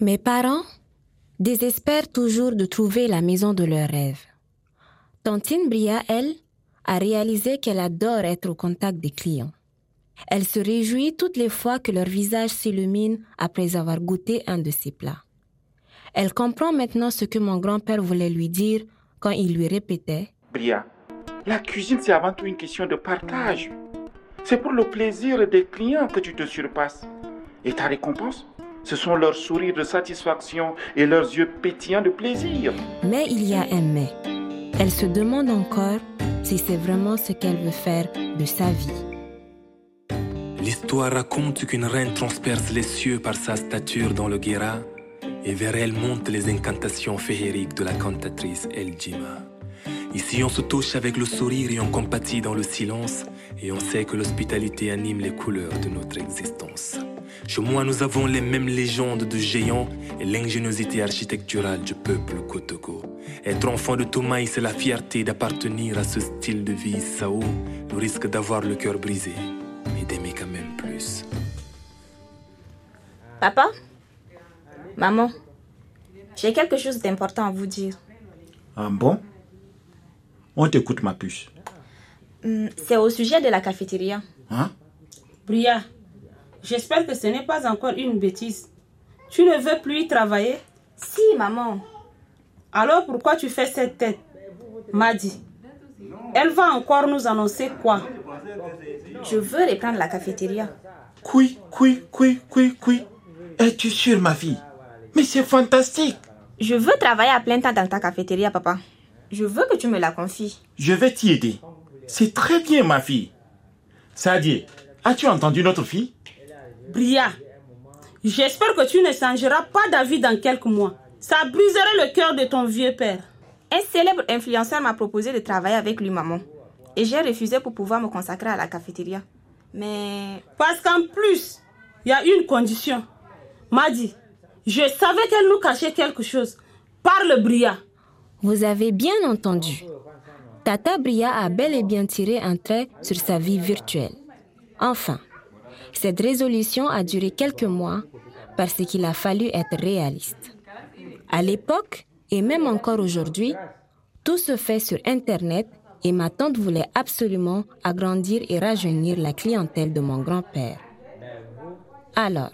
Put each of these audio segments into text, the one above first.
Mes parents désespèrent toujours de trouver la maison de leurs rêves. Tantine Bria, elle, a réalisé qu'elle adore être au contact des clients. Elle se réjouit toutes les fois que leur visage s'illumine après avoir goûté un de ses plats. Elle comprend maintenant ce que mon grand-père voulait lui dire quand il lui répétait Bria, la cuisine c'est avant tout une question de partage. C'est pour le plaisir des clients que tu te surpasses. Et ta récompense? Ce sont leurs sourires de satisfaction et leurs yeux pétillants de plaisir. Mais il y a un mais. Elle se demande encore si c'est vraiment ce qu'elle veut faire de sa vie. L'histoire raconte qu'une reine transperce les cieux par sa stature dans le Guéra et vers elle montent les incantations féeriques de la cantatrice El Jima. Ici, on se touche avec le sourire et on compatit dans le silence et on sait que l'hospitalité anime les couleurs de notre existence. Chez moi, nous avons les mêmes légendes de géants et l'ingéniosité architecturale du peuple Kotoko. Être enfant de Tomaï, c'est la fierté d'appartenir à ce style de vie Sao, le risque d'avoir le cœur brisé, mais d'aimer quand même plus. Papa? Maman? J'ai quelque chose d'important à vous dire. Ah bon? On t'écoute, ma puce. Hmm, c'est au sujet de la cafétéria. Hein? Bria, j'espère que ce n'est pas encore une bêtise. Tu ne veux plus y travailler? Si, maman. Alors pourquoi tu fais cette tête? Madi, elle va encore nous annoncer quoi? Je veux reprendre la cafétéria. Oui, oui, oui, oui, oui. Es-tu sûre, ma fille? Mais c'est fantastique. Je veux travailler à plein temps dans ta cafétéria, papa. Je veux que tu me la confies. Je vais t'y aider. C'est très bien, ma fille. Sadie, as-tu entendu notre fille? Bria, j'espère que tu ne changeras pas d'avis dans quelques mois. Ça briserait le cœur de ton vieux père. Un célèbre influenceur m'a proposé de travailler avec lui, maman. Et j'ai refusé pour pouvoir me consacrer à la cafétéria. Mais... Parce qu'en plus, il y a une condition. Madi, je savais qu'elle nous cachait quelque chose. Parle, Bria. Vous avez bien entendu. Tata Bria a bel et bien tiré un trait sur sa vie virtuelle. Enfin, cette résolution a duré quelques mois parce qu'il a fallu être réaliste. À l'époque, et même encore aujourd'hui, tout se fait sur Internet et ma tante voulait absolument agrandir et rajeunir la clientèle de mon grand-père. Alors,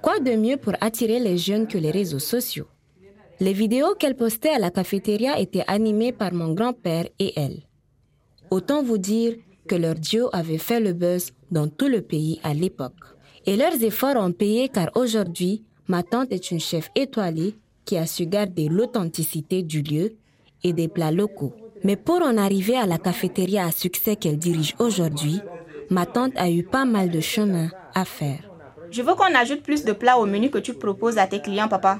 quoi de mieux pour attirer les jeunes que les réseaux sociaux? Les vidéos qu'elle postait à la cafétéria étaient animées par mon grand-père et elle. Autant vous dire que leur duo avait fait le buzz dans tout le pays à l'époque. Et leurs efforts ont payé car aujourd'hui, ma tante est une chef étoilée qui a su garder l'authenticité du lieu et des plats locaux. Mais pour en arriver à la cafétéria à succès qu'elle dirige aujourd'hui, ma tante a eu pas mal de chemin à faire. Je veux qu'on ajoute plus de plats au menu que tu proposes à tes clients, papa.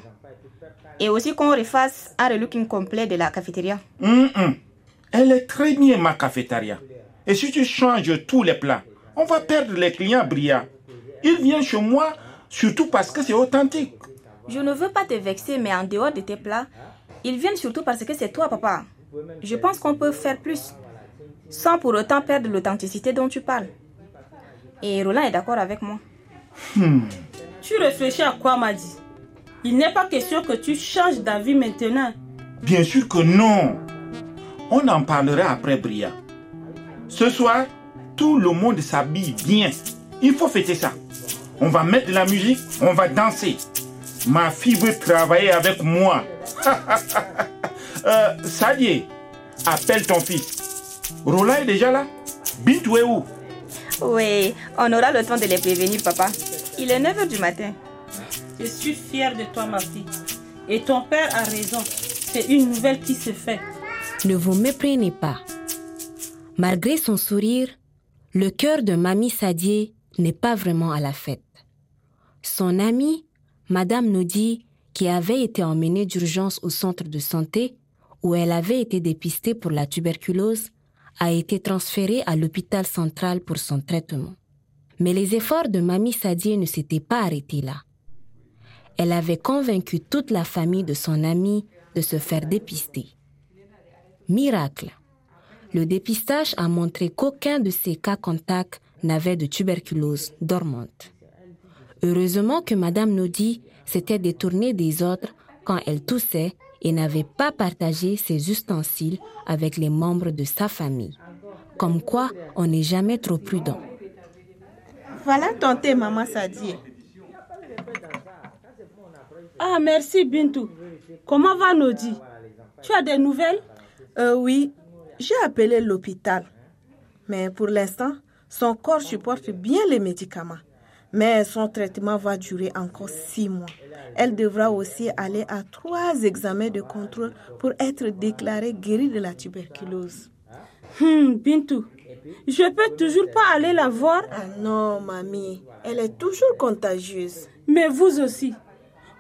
Et aussi qu'on refasse un relooking complet de la cafétéria. Hum, hum. Elle est très bien, ma cafétéria. Et si tu changes tous les plats, on va perdre les clients brillants. Ils viennent chez moi surtout parce que c'est authentique. Je ne veux pas te vexer, mais en dehors de tes plats, ils viennent surtout parce que c'est toi, papa. Je pense qu'on peut faire plus, sans pour autant perdre l'authenticité dont tu parles. Et Roland est d'accord avec moi. Tu réfléchis à quoi, Madi? Il n'est pas question que tu changes d'avis maintenant. Bien sûr que non. On en parlera après, Bria. Ce soir, tout le monde s'habille bien. Il faut fêter ça. On va mettre de la musique, on va danser. Ma fille veut travailler avec moi. euh, Sadie, appelle ton fils. Roland est déjà là Bintou est où Oui, on aura le temps de les prévenir, papa. Il est 9h du matin. Je suis fière de toi, ma fille. Et ton père a raison. C'est une nouvelle qui se fait. Ne vous méprenez pas. Malgré son sourire, le cœur de Mamie Sadie n'est pas vraiment à la fête. Son amie, Madame Nodi, qui avait été emmenée d'urgence au centre de santé, où elle avait été dépistée pour la tuberculose, a été transférée à l'hôpital central pour son traitement. Mais les efforts de Mamie Sadie ne s'étaient pas arrêtés là. Elle avait convaincu toute la famille de son amie de se faire dépister. Miracle. Le dépistage a montré qu'aucun de ces cas contacts n'avait de tuberculose dormante. Heureusement que Madame Nodi s'était détournée des autres quand elle toussait et n'avait pas partagé ses ustensiles avec les membres de sa famille. Comme quoi, on n'est jamais trop prudent. Voilà ton maman Sadie. Ah, merci Bintou. Comment va Nodi? Tu as des nouvelles? Euh, Oui, j'ai appelé l'hôpital. Mais pour l'instant, son corps supporte bien les médicaments. Mais son traitement va durer encore six mois. Elle devra aussi aller à trois examens de contrôle pour être déclarée guérie de la tuberculose. Hum, Bintou, je peux toujours pas aller la voir? Ah non, mamie, elle est toujours contagieuse. Mais vous aussi.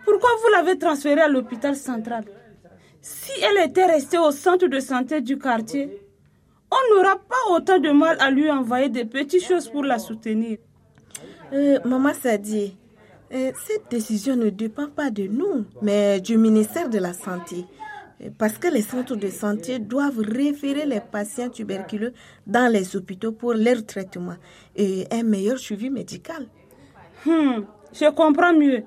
Pourquoi vous l'avez transférée à l'hôpital central Si elle était restée au centre de santé du quartier, on n'aura pas autant de mal à lui envoyer des petites choses pour la soutenir. Euh, maman Sadi, euh, cette décision ne dépend pas de nous, mais du ministère de la Santé. Euh, parce que les centres de santé doivent référer les patients tuberculeux dans les hôpitaux pour leur traitement et un meilleur suivi médical. Hmm, je comprends mieux.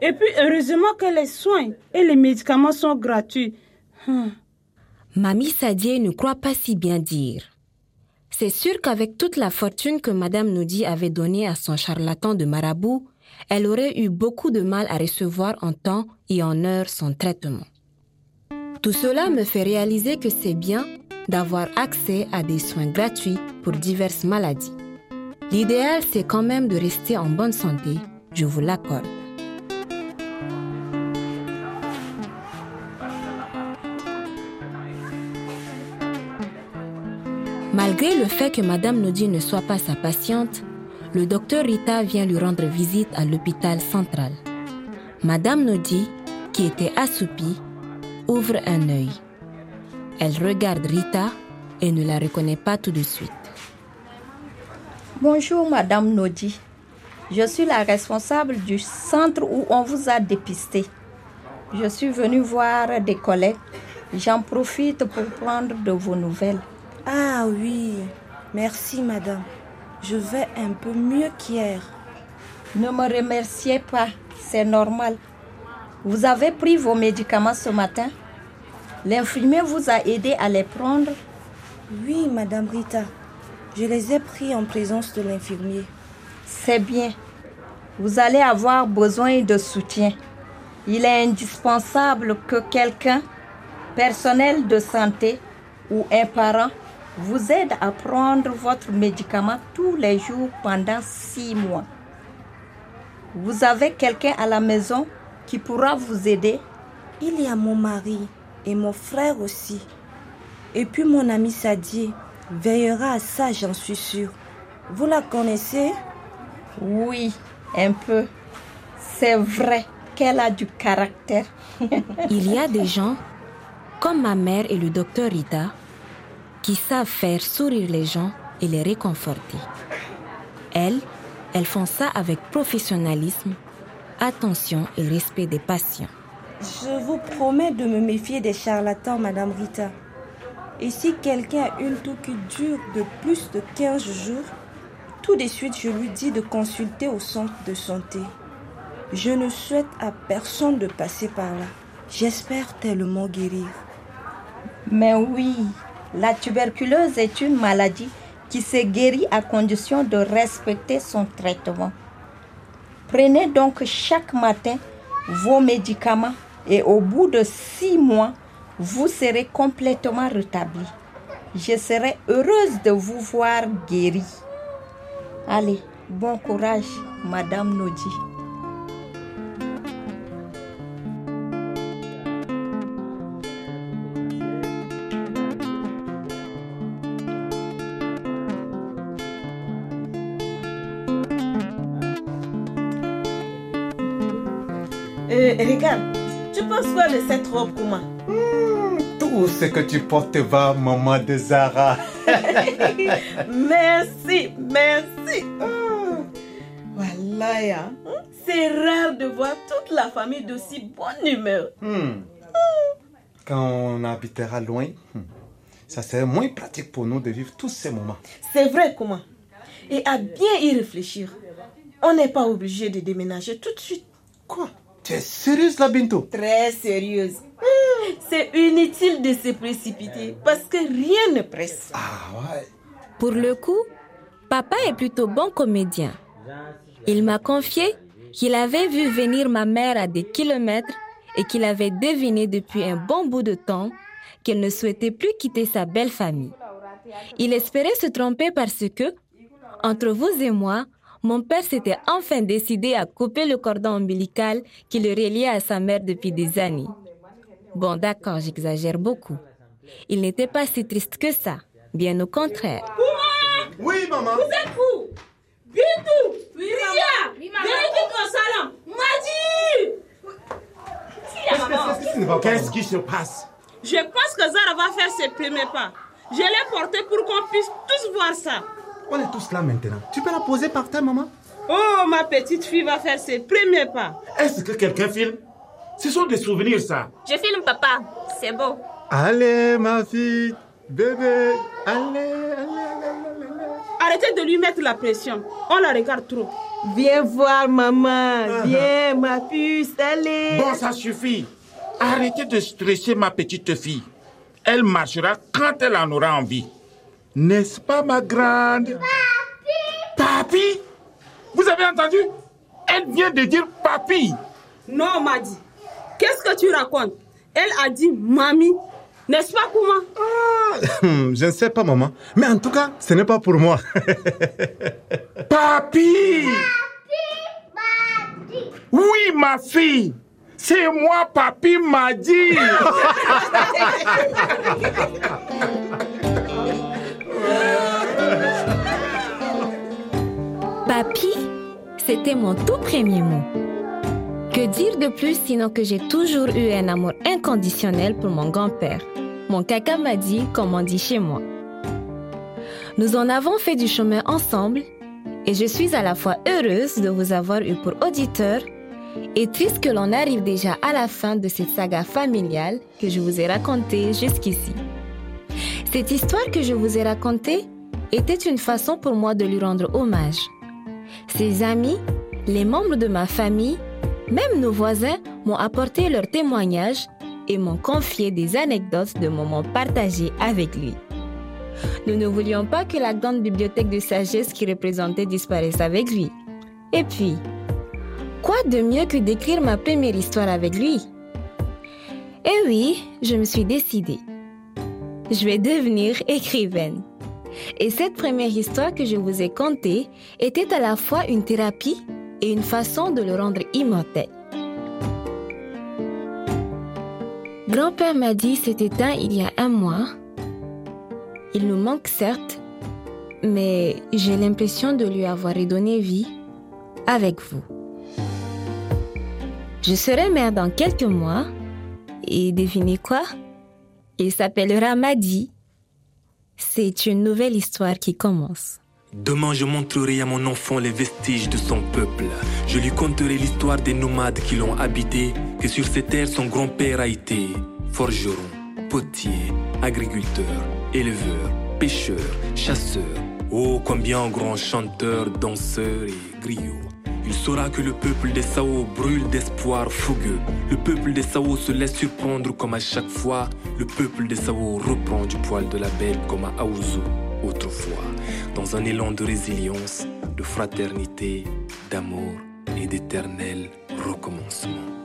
Et puis, heureusement que les soins et les médicaments sont gratuits. Hmm. Mamie Sadie ne croit pas si bien dire. C'est sûr qu'avec toute la fortune que Madame Noudi avait donnée à son charlatan de marabout, elle aurait eu beaucoup de mal à recevoir en temps et en heure son traitement. Tout cela me fait réaliser que c'est bien d'avoir accès à des soins gratuits pour diverses maladies. L'idéal, c'est quand même de rester en bonne santé, je vous l'accorde. Malgré le fait que Madame Nodi ne soit pas sa patiente, le docteur Rita vient lui rendre visite à l'hôpital central. Madame Nodi, qui était assoupie, ouvre un œil. Elle regarde Rita et ne la reconnaît pas tout de suite. Bonjour Madame Nodi. Je suis la responsable du centre où on vous a dépisté. Je suis venue voir des collègues. J'en profite pour prendre de vos nouvelles. Ah oui, merci madame. Je vais un peu mieux qu'hier. Ne me remerciez pas, c'est normal. Vous avez pris vos médicaments ce matin L'infirmier vous a aidé à les prendre Oui, madame Rita. Je les ai pris en présence de l'infirmier. C'est bien. Vous allez avoir besoin de soutien. Il est indispensable que quelqu'un, personnel de santé ou un parent, vous aide à prendre votre médicament tous les jours pendant six mois. Vous avez quelqu'un à la maison qui pourra vous aider? Il y a mon mari et mon frère aussi. Et puis mon ami Sadie veillera à ça, j'en suis sûre. Vous la connaissez? Oui, un peu. C'est vrai qu'elle a du caractère. Il y a des gens, comme ma mère et le docteur Rita, qui savent faire sourire les gens et les réconforter. Elles, elles font ça avec professionnalisme, attention et respect des patients. Je vous promets de me méfier des charlatans, Madame Rita. Et si quelqu'un a une toux qui dure de plus de 15 jours, tout de suite je lui dis de consulter au centre de santé. Je ne souhaite à personne de passer par là. J'espère tellement guérir. Mais oui, la tuberculose est une maladie qui se guérit à condition de respecter son traitement. Prenez donc chaque matin vos médicaments et au bout de six mois, vous serez complètement rétabli. Je serai heureuse de vous voir guéri. Allez, bon courage, Madame Nodi. Euh, regarde, tu penses quoi de cette robe, Kuma Tout ce que tu portes va, maman de Zara. Merci, merci. Hum. Voilà. Hum, c'est rare de voir toute la famille d'aussi bonne humeur. Hmm. Quand on habitera loin, hmm, ça serait moins pratique pour nous de vivre tous ces moments. C'est vrai, Kuma. Et à bien y réfléchir. On n'est pas obligé de déménager tout de suite. Quoi? Tu es sérieuse là, Binto Très sérieuse. C'est inutile de se précipiter parce que rien ne presse. Ah ouais. Pour le coup, papa est plutôt bon comédien. Il m'a confié qu'il avait vu venir ma mère à des kilomètres et qu'il avait deviné depuis un bon bout de temps qu'elle ne souhaitait plus quitter sa belle famille. Il espérait se tromper parce que, entre vous et moi, mon père s'était enfin décidé à couper le cordon ombilical qui le reliait à sa mère depuis des années. Bon, d'accord, j'exagère beaucoup. Il n'était pas si triste que ça, bien au contraire. Oui, maman. Vous êtes où? Bintou Ria Venez vite au salon Madi Qu'est-ce qui se passe? Je pense que Zara va faire ses premiers pas. Je l'ai porté pour qu'on puisse tous voir ça. On est tous là maintenant. Tu peux la poser par terre, maman Oh, ma petite fille va faire ses premiers pas. Est-ce que quelqu'un filme? Ce sont des souvenirs, ça. Je filme papa. C'est beau. Allez, ma fille. Bébé. Allez, allez, allez, allez. allez. Arrêtez de lui mettre la pression. On la regarde trop. Viens voir maman. Viens, ma puce, allez. Bon, ça suffit. Arrêtez de stresser ma petite fille. Elle marchera quand elle en aura envie. N'est-ce pas, ma grande? Papi Papi? Vous avez entendu? Elle vient de dire papi. Non, Madi. Qu'est-ce que tu racontes? Elle a dit mamie. N'est-ce pas, Kouma? Ah, je ne sais pas, maman. Mais en tout cas, ce n'est pas pour moi. Papi Oui, ma fille. C'est moi, papi m'a dit. Papi, c'était mon tout premier mot. Que dire de plus sinon que j'ai toujours eu un amour inconditionnel pour mon grand-père? Mon caca m'a dit, comme on dit chez moi. Nous en avons fait du chemin ensemble et je suis à la fois heureuse de vous avoir eu pour auditeur et triste que l'on arrive déjà à la fin de cette saga familiale que je vous ai racontée jusqu'ici. Cette histoire que je vous ai racontée était une façon pour moi de lui rendre hommage. Ses amis, les membres de ma famille, même nos voisins m'ont apporté leurs témoignages et m'ont confié des anecdotes de moments partagés avec lui. Nous ne voulions pas que la grande bibliothèque de sagesse qui représentait disparaisse avec lui. Et puis, quoi de mieux que d'écrire ma première histoire avec lui? Eh oui, je me suis décidée. Je vais devenir écrivaine. Et cette première histoire que je vous ai contée était à la fois une thérapie et une façon de le rendre immortel. Grand-père m'a dit s'est éteint il y a un mois. Il nous manque certes, mais j'ai l'impression de lui avoir redonné vie avec vous. Je serai mère dans quelques mois et devinez quoi? Il s'appellera Madi. C'est une nouvelle histoire qui commence. Demain, je montrerai à mon enfant les vestiges de son peuple. Je lui conterai l'histoire des nomades qui l'ont habité, que sur ces terres son grand-père a été forgeron, potier, agriculteur, éleveur, pêcheur, chasseur. Oh, combien grand chanteur, danseur et griot. Que le peuple des Sao brûle d'espoir fougueux. Le peuple des Sao se laisse surprendre comme à chaque fois. Le peuple des Sao reprend du poil de la belle comme à Aouzou autrefois. Dans un élan de résilience, de fraternité, d'amour et d'éternel recommencement.